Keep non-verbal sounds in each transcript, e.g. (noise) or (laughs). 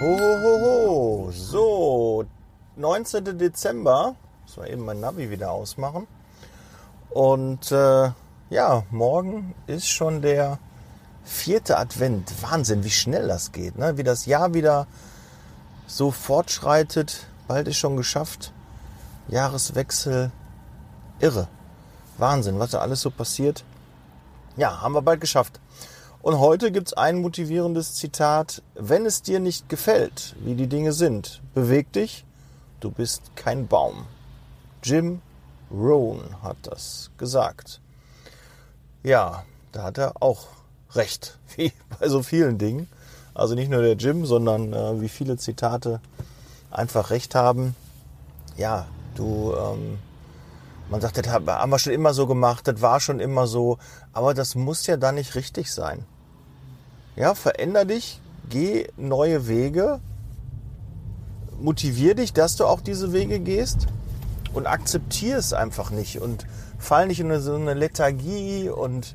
Ho, ho, ho, ho. So, 19. Dezember. Muss mal eben mein Navi wieder ausmachen. Und äh, ja, morgen ist schon der vierte Advent. Wahnsinn, wie schnell das geht. Ne? Wie das Jahr wieder so fortschreitet. Bald ist schon geschafft. Jahreswechsel. Irre. Wahnsinn, was da alles so passiert. Ja, haben wir bald geschafft. Und heute gibt es ein motivierendes Zitat. Wenn es dir nicht gefällt, wie die Dinge sind, beweg dich, du bist kein Baum. Jim Rohn hat das gesagt. Ja, da hat er auch recht, (laughs) wie bei so vielen Dingen. Also nicht nur der Jim, sondern äh, wie viele Zitate einfach recht haben. Ja, du, ähm, man sagt, das haben wir schon immer so gemacht, das war schon immer so, aber das muss ja dann nicht richtig sein. Ja, veränder dich, geh neue Wege, motivier dich, dass du auch diese Wege gehst und akzeptier es einfach nicht und fall nicht in so eine Lethargie und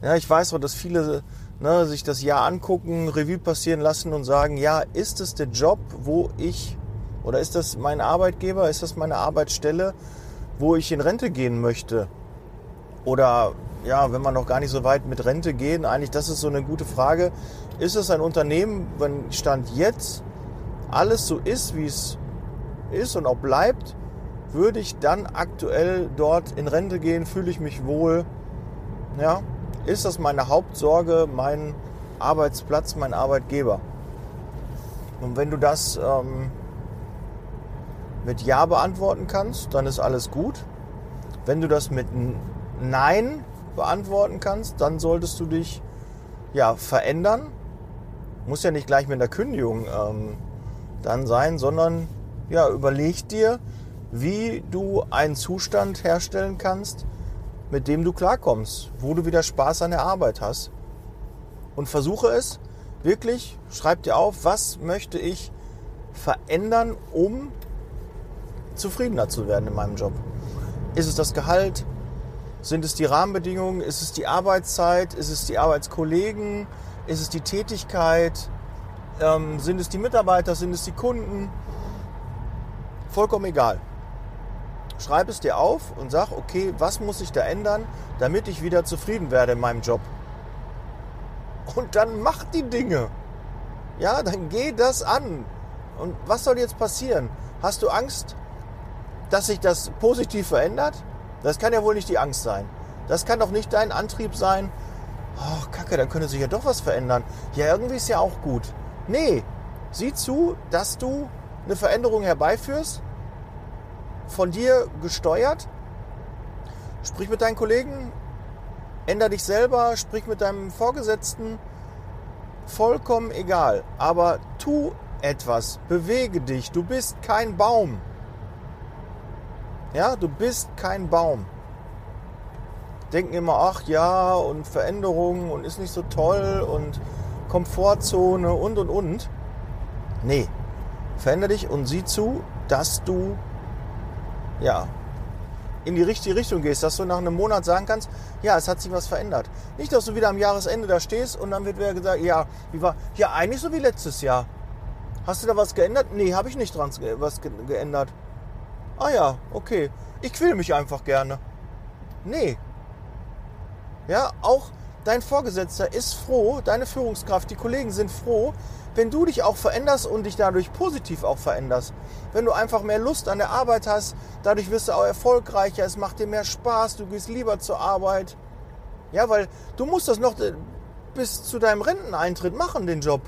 ja, ich weiß auch, dass viele ne, sich das Jahr angucken, Revue passieren lassen und sagen, ja, ist es der Job, wo ich oder ist das mein Arbeitgeber, ist das meine Arbeitsstelle, wo ich in Rente gehen möchte? Oder ja, wenn man noch gar nicht so weit mit Rente gehen, eigentlich das ist so eine gute Frage. Ist es ein Unternehmen, wenn Stand jetzt alles so ist, wie es ist und auch bleibt, würde ich dann aktuell dort in Rente gehen, fühle ich mich wohl? Ja, ist das meine Hauptsorge, mein Arbeitsplatz, mein Arbeitgeber? Und wenn du das ähm, mit Ja beantworten kannst, dann ist alles gut. Wenn du das mit Nein beantworten kannst, dann solltest du dich ja verändern. Muss ja nicht gleich mit einer Kündigung ähm, dann sein, sondern ja, überleg dir, wie du einen Zustand herstellen kannst, mit dem du klarkommst, wo du wieder Spaß an der Arbeit hast. Und versuche es wirklich, schreib dir auf, was möchte ich verändern, um zufriedener zu werden in meinem Job. Ist es das Gehalt? Sind es die Rahmenbedingungen? Ist es die Arbeitszeit? Ist es die Arbeitskollegen? Ist es die Tätigkeit? Ähm, sind es die Mitarbeiter? Sind es die Kunden? Vollkommen egal. Schreib es dir auf und sag, okay, was muss ich da ändern, damit ich wieder zufrieden werde in meinem Job? Und dann mach die Dinge. Ja, dann geh das an. Und was soll jetzt passieren? Hast du Angst, dass sich das positiv verändert? Das kann ja wohl nicht die Angst sein. Das kann doch nicht dein Antrieb sein. Oh, Kacke, da könnte sich ja doch was verändern. Ja, irgendwie ist ja auch gut. Nee, sieh zu, dass du eine Veränderung herbeiführst, von dir gesteuert. Sprich mit deinen Kollegen, änder dich selber, sprich mit deinem Vorgesetzten. Vollkommen egal. Aber tu etwas, bewege dich. Du bist kein Baum. Ja, du bist kein Baum. Denken immer, ach ja, und Veränderungen und ist nicht so toll und Komfortzone und und und. Nee, veränder dich und sieh zu, dass du ja in die richtige Richtung gehst, dass du nach einem Monat sagen kannst, ja, es hat sich was verändert. Nicht, dass du wieder am Jahresende da stehst und dann wird wieder gesagt, ja, wie war, ja, eigentlich so wie letztes Jahr. Hast du da was geändert? Nee, habe ich nicht dran was geändert. Ah ja, okay. Ich quäle mich einfach gerne. Nee. Ja, auch dein Vorgesetzter ist froh, deine Führungskraft, die Kollegen sind froh, wenn du dich auch veränderst und dich dadurch positiv auch veränderst. Wenn du einfach mehr Lust an der Arbeit hast, dadurch wirst du auch erfolgreicher, es macht dir mehr Spaß, du gehst lieber zur Arbeit. Ja, weil du musst das noch äh, bis zu deinem Renteneintritt machen, den Job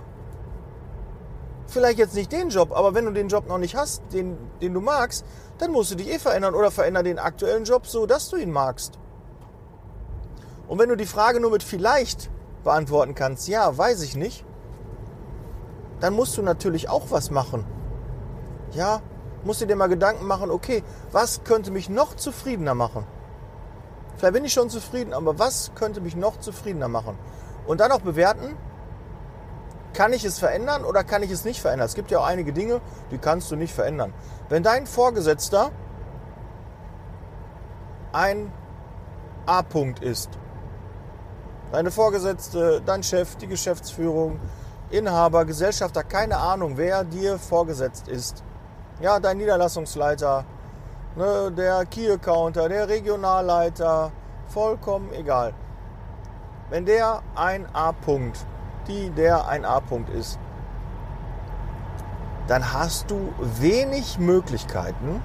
vielleicht jetzt nicht den Job, aber wenn du den Job noch nicht hast, den, den du magst, dann musst du dich eh verändern oder veränder den aktuellen Job so, dass du ihn magst. Und wenn du die Frage nur mit vielleicht beantworten kannst, ja, weiß ich nicht, dann musst du natürlich auch was machen. Ja, musst du dir mal Gedanken machen, okay, was könnte mich noch zufriedener machen? Vielleicht bin ich schon zufrieden, aber was könnte mich noch zufriedener machen? Und dann auch bewerten, kann ich es verändern oder kann ich es nicht verändern? Es gibt ja auch einige Dinge, die kannst du nicht verändern. Wenn dein Vorgesetzter ein A-Punkt ist, deine Vorgesetzte, dein Chef, die Geschäftsführung, Inhaber, Gesellschafter, keine Ahnung, wer dir vorgesetzt ist. Ja, dein Niederlassungsleiter, ne, der Key-Accounter, der Regionalleiter, vollkommen egal. Wenn der ein A-Punkt, die der ein A-Punkt ist, dann hast du wenig Möglichkeiten,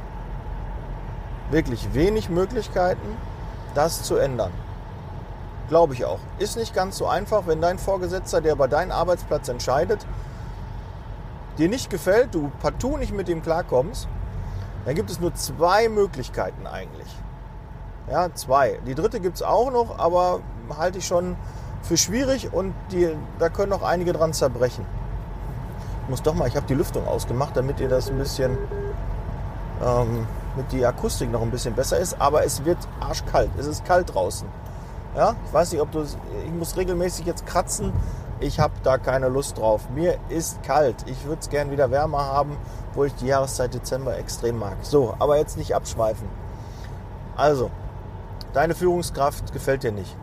wirklich wenig Möglichkeiten, das zu ändern. Glaube ich auch. Ist nicht ganz so einfach, wenn dein Vorgesetzter, der über deinen Arbeitsplatz entscheidet, dir nicht gefällt, du partout nicht mit ihm klarkommst, dann gibt es nur zwei Möglichkeiten eigentlich. Ja, zwei. Die dritte gibt es auch noch, aber halte ich schon für schwierig und die, da können noch einige dran zerbrechen. Ich muss doch mal, ich habe die Lüftung ausgemacht, damit ihr das ein bisschen, ähm, mit die Akustik noch ein bisschen besser ist, aber es wird arschkalt. Es ist kalt draußen. Ja, ich weiß nicht, ob du, ich muss regelmäßig jetzt kratzen. Ich habe da keine Lust drauf. Mir ist kalt. Ich würde es gern wieder wärmer haben, wo ich die Jahreszeit Dezember extrem mag. So, aber jetzt nicht abschweifen. Also, deine Führungskraft gefällt dir nicht.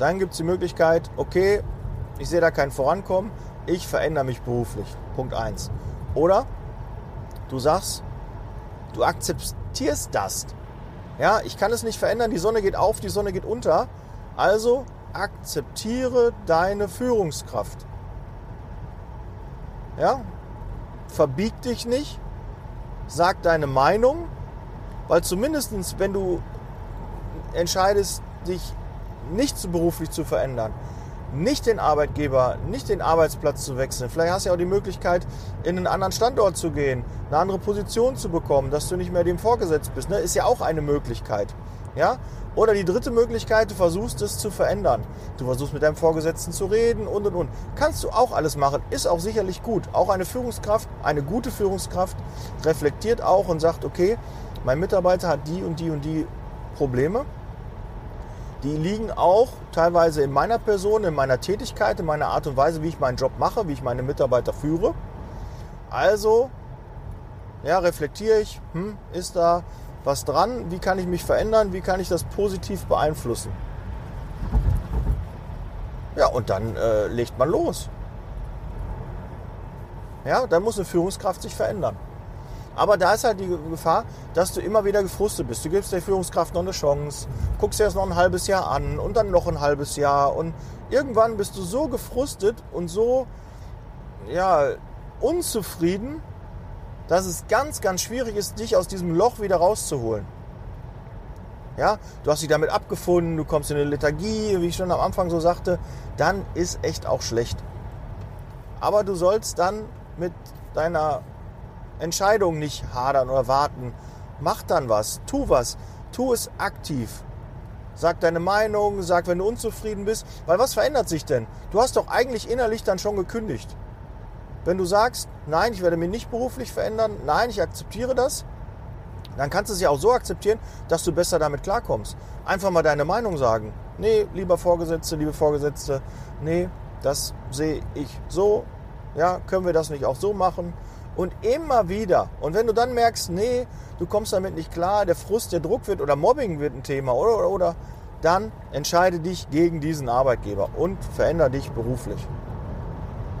Dann gibt es die Möglichkeit, okay, ich sehe da kein Vorankommen, ich verändere mich beruflich. Punkt 1. Oder du sagst, du akzeptierst das. Ja, ich kann es nicht verändern, die Sonne geht auf, die Sonne geht unter. Also akzeptiere deine Führungskraft. Ja? Verbieg dich nicht, sag deine Meinung, weil zumindest wenn du entscheidest, dich nicht so beruflich zu verändern, nicht den Arbeitgeber, nicht den Arbeitsplatz zu wechseln. Vielleicht hast du ja auch die Möglichkeit, in einen anderen Standort zu gehen, eine andere Position zu bekommen, dass du nicht mehr dem vorgesetzt bist. Ne? Ist ja auch eine Möglichkeit. Ja? Oder die dritte Möglichkeit, du versuchst es zu verändern. Du versuchst mit deinem Vorgesetzten zu reden und und und. Kannst du auch alles machen, ist auch sicherlich gut. Auch eine Führungskraft, eine gute Führungskraft reflektiert auch und sagt, okay, mein Mitarbeiter hat die und die und die Probleme die liegen auch teilweise in meiner Person, in meiner Tätigkeit, in meiner Art und Weise, wie ich meinen Job mache, wie ich meine Mitarbeiter führe. Also, ja, reflektiere ich, hm, ist da was dran? Wie kann ich mich verändern? Wie kann ich das positiv beeinflussen? Ja, und dann äh, legt man los. Ja, dann muss eine Führungskraft sich verändern. Aber da ist halt die Gefahr, dass du immer wieder gefrustet bist. Du gibst der Führungskraft noch eine Chance, guckst dir das noch ein halbes Jahr an und dann noch ein halbes Jahr. Und irgendwann bist du so gefrustet und so ja, unzufrieden, dass es ganz, ganz schwierig ist, dich aus diesem Loch wieder rauszuholen. Ja, du hast dich damit abgefunden, du kommst in eine Lethargie, wie ich schon am Anfang so sagte, dann ist echt auch schlecht. Aber du sollst dann mit deiner Entscheidung nicht hadern oder warten. Mach dann was, tu was, tu es aktiv. Sag deine Meinung, sag, wenn du unzufrieden bist. Weil was verändert sich denn? Du hast doch eigentlich innerlich dann schon gekündigt. Wenn du sagst, nein, ich werde mich nicht beruflich verändern, nein, ich akzeptiere das, dann kannst du es ja auch so akzeptieren, dass du besser damit klarkommst. Einfach mal deine Meinung sagen. Nee, lieber Vorgesetzte, liebe Vorgesetzte, nee, das sehe ich so. Ja, können wir das nicht auch so machen? Und immer wieder. Und wenn du dann merkst, nee, du kommst damit nicht klar, der Frust, der Druck wird oder Mobbing wird ein Thema oder, oder, oder, dann entscheide dich gegen diesen Arbeitgeber und verändere dich beruflich.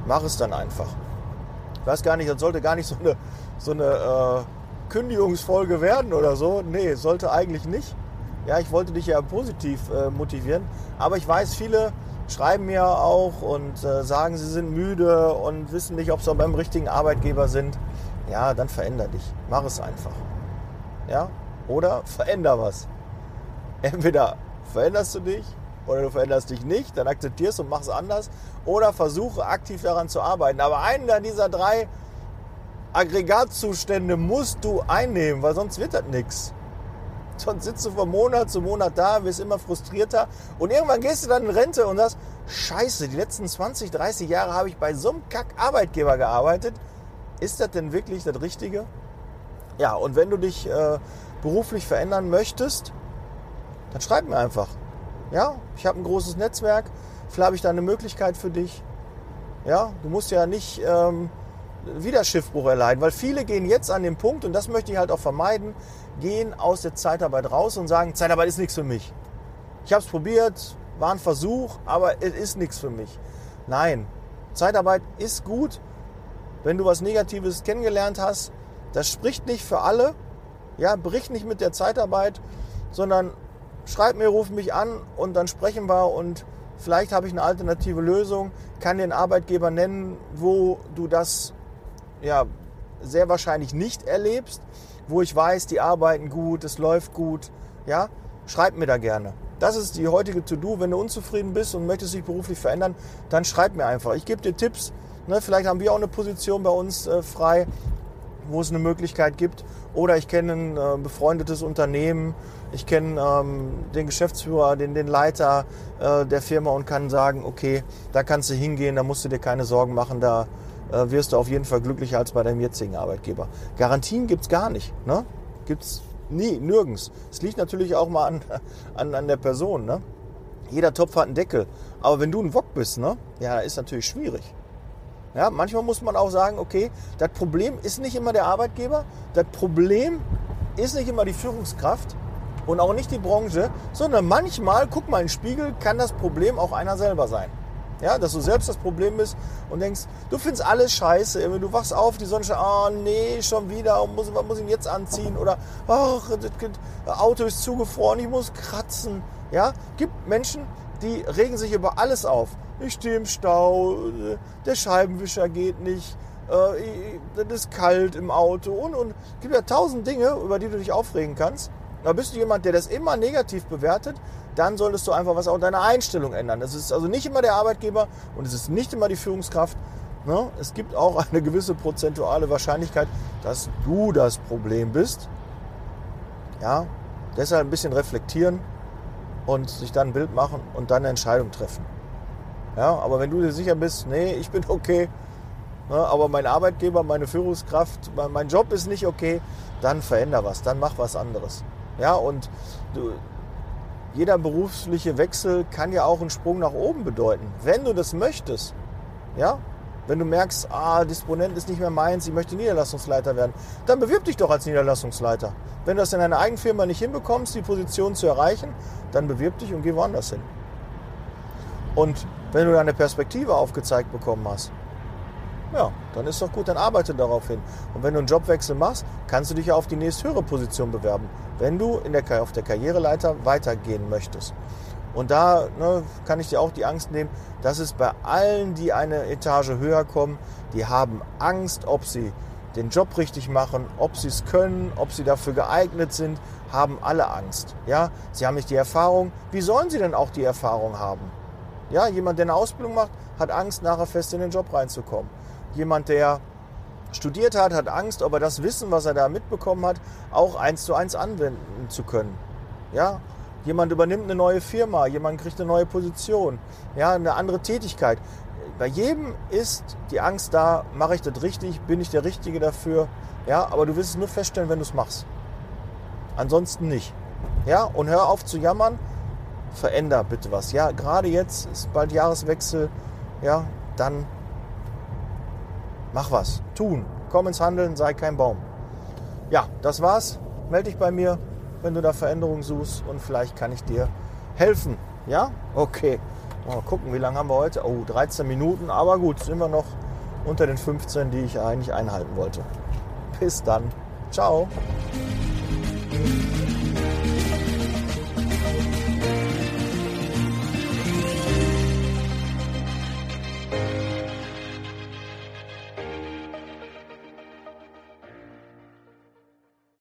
Mach es dann einfach. Ich weiß gar nicht, das sollte gar nicht so eine, so eine äh, Kündigungsfolge werden oder so. Nee, sollte eigentlich nicht. Ja, ich wollte dich ja positiv äh, motivieren. Aber ich weiß, viele schreiben mir auch und äh, sagen, sie sind müde und wissen nicht, ob sie beim richtigen Arbeitgeber sind. Ja, dann veränder dich. Mach es einfach. Ja? Oder veränder was. (laughs) Entweder veränderst du dich oder du veränderst dich nicht, dann akzeptierst und machst anders. Oder versuche aktiv daran zu arbeiten. Aber einen dieser drei Aggregatzustände musst du einnehmen, weil sonst wird das nichts. (laughs) Sonst sitzt du von Monat zu Monat da, wirst immer frustrierter und irgendwann gehst du dann in Rente und sagst, scheiße, die letzten 20, 30 Jahre habe ich bei so einem Kack-Arbeitgeber gearbeitet. Ist das denn wirklich das Richtige? Ja, und wenn du dich äh, beruflich verändern möchtest, dann schreib mir einfach. Ja, ich habe ein großes Netzwerk, vielleicht habe ich da eine Möglichkeit für dich. Ja, du musst ja nicht ähm, wieder Schiffbruch erleiden, weil viele gehen jetzt an den Punkt, und das möchte ich halt auch vermeiden, gehen aus der Zeitarbeit raus und sagen, Zeitarbeit ist nichts für mich. Ich habe es probiert, war ein Versuch, aber es ist nichts für mich. Nein, Zeitarbeit ist gut, wenn du was Negatives kennengelernt hast. Das spricht nicht für alle. Ja, brich nicht mit der Zeitarbeit, sondern schreib mir, ruf mich an und dann sprechen wir und vielleicht habe ich eine alternative Lösung, kann den Arbeitgeber nennen, wo du das ja sehr wahrscheinlich nicht erlebst, wo ich weiß, die arbeiten gut, es läuft gut, ja, schreib mir da gerne. Das ist die heutige To-Do. Wenn du unzufrieden bist und möchtest dich beruflich verändern, dann schreib mir einfach. Ich gebe dir Tipps. Ne, vielleicht haben wir auch eine Position bei uns äh, frei, wo es eine Möglichkeit gibt. Oder ich kenne ein äh, befreundetes Unternehmen, ich kenne ähm, den Geschäftsführer, den, den Leiter äh, der Firma und kann sagen, okay, da kannst du hingehen, da musst du dir keine Sorgen machen, da äh, wirst du auf jeden Fall glücklicher als bei deinem jetzigen Arbeitgeber. Garantien gibt es gar nicht. Ne? Gibt es nie, nirgends. Es liegt natürlich auch mal an, (laughs) an, an der Person. Ne? Jeder Topf hat einen Deckel. Aber wenn du ein Wok bist, ne? ja, ist natürlich schwierig. Ja, manchmal muss man auch sagen, okay, das Problem ist nicht immer der Arbeitgeber, das Problem ist nicht immer die Führungskraft und auch nicht die Branche, sondern manchmal, guck mal in den Spiegel, kann das Problem auch einer selber sein. Ja, dass du selbst das Problem bist und denkst, du findest alles scheiße. Du wachst auf, die Sonne scheint, oh nee, schon wieder, muss, was muss ich jetzt anziehen? Oder, ach, das Auto ist zugefroren, ich muss kratzen. Ja, gibt Menschen, die regen sich über alles auf. Ich stehe im Stau, der Scheibenwischer geht nicht, es ist kalt im Auto und, und. Es gibt ja tausend Dinge, über die du dich aufregen kannst. Da bist du jemand, der das immer negativ bewertet, dann solltest du einfach was auch deine Einstellung ändern. Es ist also nicht immer der Arbeitgeber und es ist nicht immer die Führungskraft. Ne? Es gibt auch eine gewisse prozentuale Wahrscheinlichkeit, dass du das Problem bist. Ja, deshalb ein bisschen reflektieren und sich dann ein Bild machen und dann eine Entscheidung treffen. Ja, aber wenn du dir sicher bist, nee, ich bin okay, ne, aber mein Arbeitgeber, meine Führungskraft, mein Job ist nicht okay, dann veränder was, dann mach was anderes. Ja, und du, jeder berufliche Wechsel kann ja auch einen Sprung nach oben bedeuten, wenn du das möchtest. Ja? Wenn du merkst, ah, Disponent ist nicht mehr meins, ich möchte Niederlassungsleiter werden, dann bewirb dich doch als Niederlassungsleiter. Wenn du das in deiner eigenen Firma nicht hinbekommst, die Position zu erreichen, dann bewirb dich und geh woanders hin. Und wenn du eine Perspektive aufgezeigt bekommen hast, ja, dann ist doch gut, dann arbeite darauf hin. Und wenn du einen Jobwechsel machst, kannst du dich ja auf die nächsthöhere Position bewerben, wenn du in der, auf der Karriereleiter weitergehen möchtest. Und da ne, kann ich dir auch die Angst nehmen, dass es bei allen, die eine Etage höher kommen, die haben Angst, ob sie den Job richtig machen, ob sie es können, ob sie dafür geeignet sind, haben alle Angst. Ja, sie haben nicht die Erfahrung. Wie sollen sie denn auch die Erfahrung haben? Ja, jemand, der eine Ausbildung macht, hat Angst, nachher fest in den Job reinzukommen. Jemand, der studiert hat, hat Angst, ob er das Wissen, was er da mitbekommen hat, auch eins zu eins anwenden zu können. Ja? Jemand übernimmt eine neue Firma, jemand kriegt eine neue Position, ja, eine andere Tätigkeit. Bei jedem ist die Angst da, mache ich das richtig, bin ich der Richtige dafür. Ja, aber du wirst es nur feststellen, wenn du es machst. Ansonsten nicht. Ja, und hör auf zu jammern, veränder bitte was. Ja, gerade jetzt ist bald Jahreswechsel, ja, dann mach was, tun, komm ins Handeln, sei kein Baum. Ja, das war's. Melde dich bei mir, wenn du da Veränderungen suchst und vielleicht kann ich dir helfen. Ja? Okay. Mal gucken, wie lange haben wir heute? Oh, 13 Minuten, aber gut, sind wir noch unter den 15, die ich eigentlich einhalten wollte. Bis dann. Ciao.